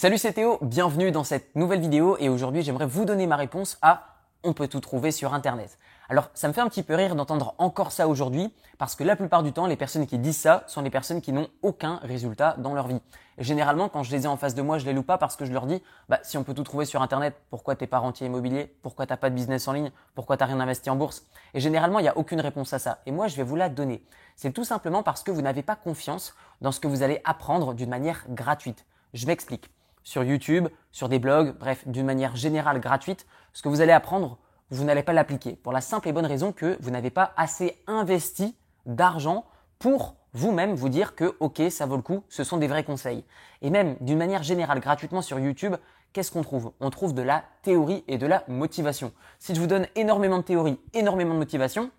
Salut c'est Théo, bienvenue dans cette nouvelle vidéo et aujourd'hui j'aimerais vous donner ma réponse à on peut tout trouver sur internet. Alors ça me fait un petit peu rire d'entendre encore ça aujourd'hui parce que la plupart du temps les personnes qui disent ça sont les personnes qui n'ont aucun résultat dans leur vie. Et généralement quand je les ai en face de moi je les loue pas parce que je leur dis bah si on peut tout trouver sur internet pourquoi t'es pas rentier immobilier? Pourquoi t'as pas de business en ligne? Pourquoi t'as rien investi en bourse? Et généralement il n'y a aucune réponse à ça et moi je vais vous la donner. C'est tout simplement parce que vous n'avez pas confiance dans ce que vous allez apprendre d'une manière gratuite. Je m'explique sur YouTube, sur des blogs, bref, d'une manière générale gratuite, ce que vous allez apprendre, vous n'allez pas l'appliquer. Pour la simple et bonne raison que vous n'avez pas assez investi d'argent pour vous-même vous dire que ok, ça vaut le coup, ce sont des vrais conseils. Et même d'une manière générale, gratuitement sur YouTube, qu'est-ce qu'on trouve? On trouve de la théorie et de la motivation. Si je vous donne énormément de théorie, énormément de motivation,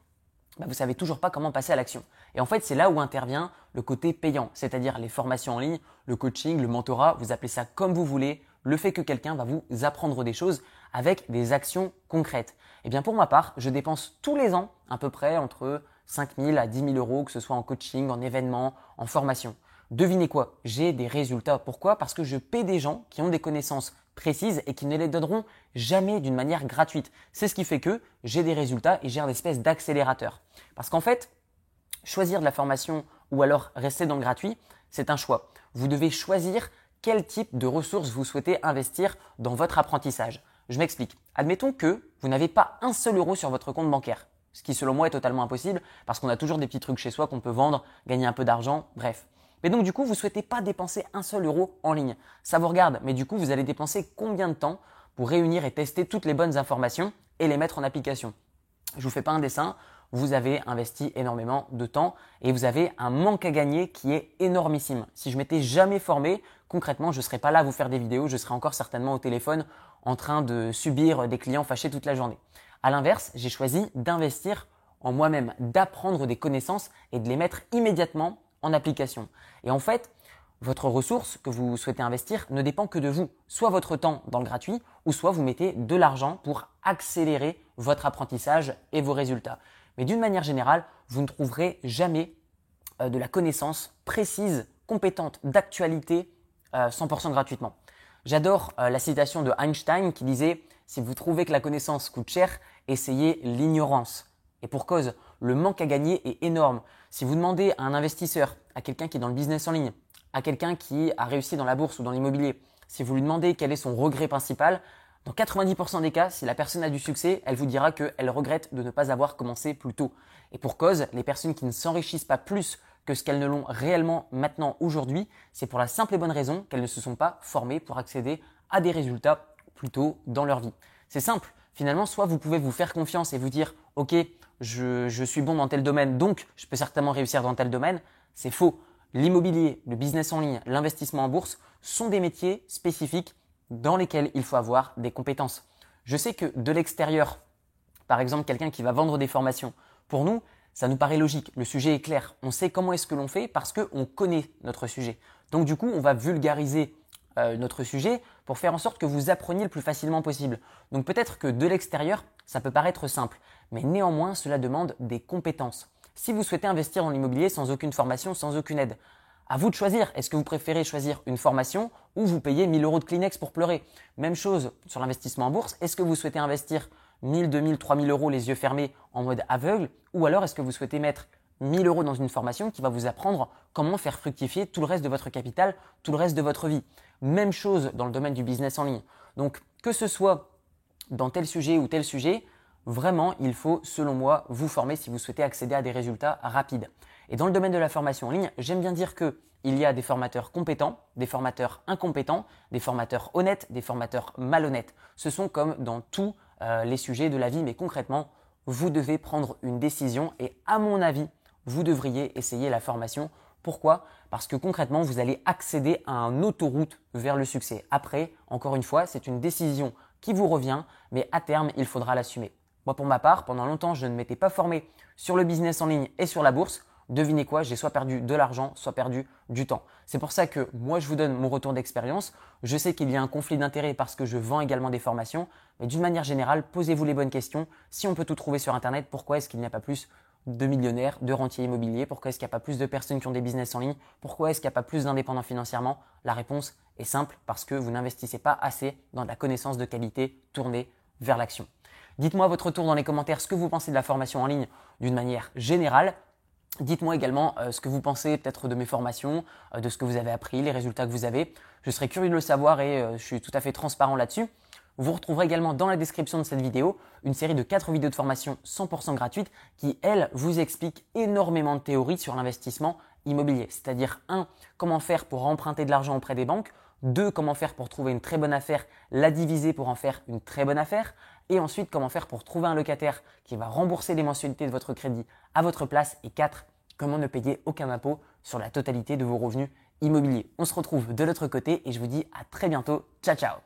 bah, vous savez toujours pas comment passer à l'action. Et en fait, c'est là où intervient le côté payant, c'est-à-dire les formations en ligne, le coaching, le mentorat, vous appelez ça comme vous voulez, le fait que quelqu'un va vous apprendre des choses avec des actions concrètes. Et eh bien pour ma part, je dépense tous les ans à peu près entre 5 000 à 10 000 euros, que ce soit en coaching, en événement, en formation. Devinez quoi? J'ai des résultats. Pourquoi? Parce que je paie des gens qui ont des connaissances précises et qui ne les donneront jamais d'une manière gratuite. C'est ce qui fait que j'ai des résultats et j'ai un espèce d'accélérateur. Parce qu'en fait, choisir de la formation ou alors rester dans le gratuit, c'est un choix. Vous devez choisir quel type de ressources vous souhaitez investir dans votre apprentissage. Je m'explique. Admettons que vous n'avez pas un seul euro sur votre compte bancaire, ce qui selon moi est totalement impossible parce qu'on a toujours des petits trucs chez soi qu'on peut vendre, gagner un peu d'argent, bref. Mais donc du coup, vous souhaitez pas dépenser un seul euro en ligne. Ça vous regarde, mais du coup, vous allez dépenser combien de temps pour réunir et tester toutes les bonnes informations et les mettre en application? Je vous fais pas un dessin, vous avez investi énormément de temps et vous avez un manque à gagner qui est énormissime. Si je m'étais jamais formé, concrètement, je ne serais pas là à vous faire des vidéos, je serais encore certainement au téléphone en train de subir des clients fâchés toute la journée. À l'inverse, j'ai choisi d'investir en moi-même, d'apprendre des connaissances et de les mettre immédiatement en application. Et en fait, votre ressource que vous souhaitez investir ne dépend que de vous. Soit votre temps dans le gratuit, ou soit vous mettez de l'argent pour accélérer votre apprentissage et vos résultats. Mais d'une manière générale, vous ne trouverez jamais euh, de la connaissance précise, compétente, d'actualité 100% euh, gratuitement. J'adore euh, la citation de Einstein qui disait Si vous trouvez que la connaissance coûte cher, essayez l'ignorance. Et pour cause, le manque à gagner est énorme. Si vous demandez à un investisseur, à quelqu'un qui est dans le business en ligne, à quelqu'un qui a réussi dans la bourse ou dans l'immobilier, si vous lui demandez quel est son regret principal, dans 90% des cas, si la personne a du succès, elle vous dira qu'elle regrette de ne pas avoir commencé plus tôt. Et pour cause, les personnes qui ne s'enrichissent pas plus que ce qu'elles ne l'ont réellement maintenant aujourd'hui, c'est pour la simple et bonne raison qu'elles ne se sont pas formées pour accéder à des résultats plus tôt dans leur vie. C'est simple. Finalement, soit vous pouvez vous faire confiance et vous dire, OK, je, suis bon dans tel domaine, donc je peux certainement réussir dans tel domaine. C'est faux. L'immobilier, le business en ligne, l'investissement en bourse sont des métiers spécifiques dans lesquels il faut avoir des compétences. Je sais que de l'extérieur, par exemple quelqu'un qui va vendre des formations, pour nous, ça nous paraît logique, le sujet est clair, on sait comment est-ce que l'on fait parce qu'on connaît notre sujet. Donc du coup, on va vulgariser euh, notre sujet pour faire en sorte que vous appreniez le plus facilement possible. Donc peut-être que de l'extérieur, ça peut paraître simple, mais néanmoins, cela demande des compétences. Si vous souhaitez investir dans l'immobilier sans aucune formation, sans aucune aide, à vous de choisir. Est-ce que vous préférez choisir une formation ou vous payez 1000 euros de Kleenex pour pleurer? Même chose sur l'investissement en bourse. Est-ce que vous souhaitez investir 1000, 2000, 3000 euros les yeux fermés en mode aveugle? Ou alors est-ce que vous souhaitez mettre 1000 euros dans une formation qui va vous apprendre comment faire fructifier tout le reste de votre capital, tout le reste de votre vie Même chose dans le domaine du business en ligne. Donc que ce soit dans tel sujet ou tel sujet, vraiment il faut, selon moi, vous former si vous souhaitez accéder à des résultats rapides. Et dans le domaine de la formation en ligne, j'aime bien dire que il y a des formateurs compétents, des formateurs incompétents, des formateurs honnêtes, des formateurs malhonnêtes. Ce sont comme dans tous euh, les sujets de la vie, mais concrètement, vous devez prendre une décision et à mon avis, vous devriez essayer la formation. Pourquoi? Parce que concrètement, vous allez accéder à un autoroute vers le succès. Après, encore une fois, c'est une décision qui vous revient, mais à terme, il faudra l'assumer. Moi, pour ma part, pendant longtemps, je ne m'étais pas formé sur le business en ligne et sur la bourse devinez quoi, j'ai soit perdu de l'argent, soit perdu du temps. C'est pour ça que moi, je vous donne mon retour d'expérience. Je sais qu'il y a un conflit d'intérêts parce que je vends également des formations, mais d'une manière générale, posez-vous les bonnes questions. Si on peut tout trouver sur Internet, pourquoi est-ce qu'il n'y a pas plus de millionnaires, de rentiers immobiliers Pourquoi est-ce qu'il n'y a pas plus de personnes qui ont des business en ligne? Pourquoi est-ce qu'il n'y a pas plus d'indépendants financièrement? La réponse est simple, parce que vous n'investissez pas assez dans de la connaissance de qualité tournée vers l'action. Dites-moi votre tour dans les commentaires ce que vous pensez de la formation en ligne d'une manière générale. Dites-moi également euh, ce que vous pensez peut-être de mes formations, euh, de ce que vous avez appris, les résultats que vous avez. Je serais curieux de le savoir et euh, je suis tout à fait transparent là-dessus. Vous retrouverez également dans la description de cette vidéo une série de 4 vidéos de formation 100% gratuites qui, elles, vous expliquent énormément de théories sur l'investissement immobilier. C'est-à-dire 1. Comment faire pour emprunter de l'argent auprès des banques 2. Comment faire pour trouver une très bonne affaire, la diviser pour en faire une très bonne affaire et ensuite comment faire pour trouver un locataire qui va rembourser les mensualités de votre crédit à votre place et 4 comment ne payer aucun impôt sur la totalité de vos revenus immobiliers. On se retrouve de l'autre côté et je vous dis à très bientôt. Ciao ciao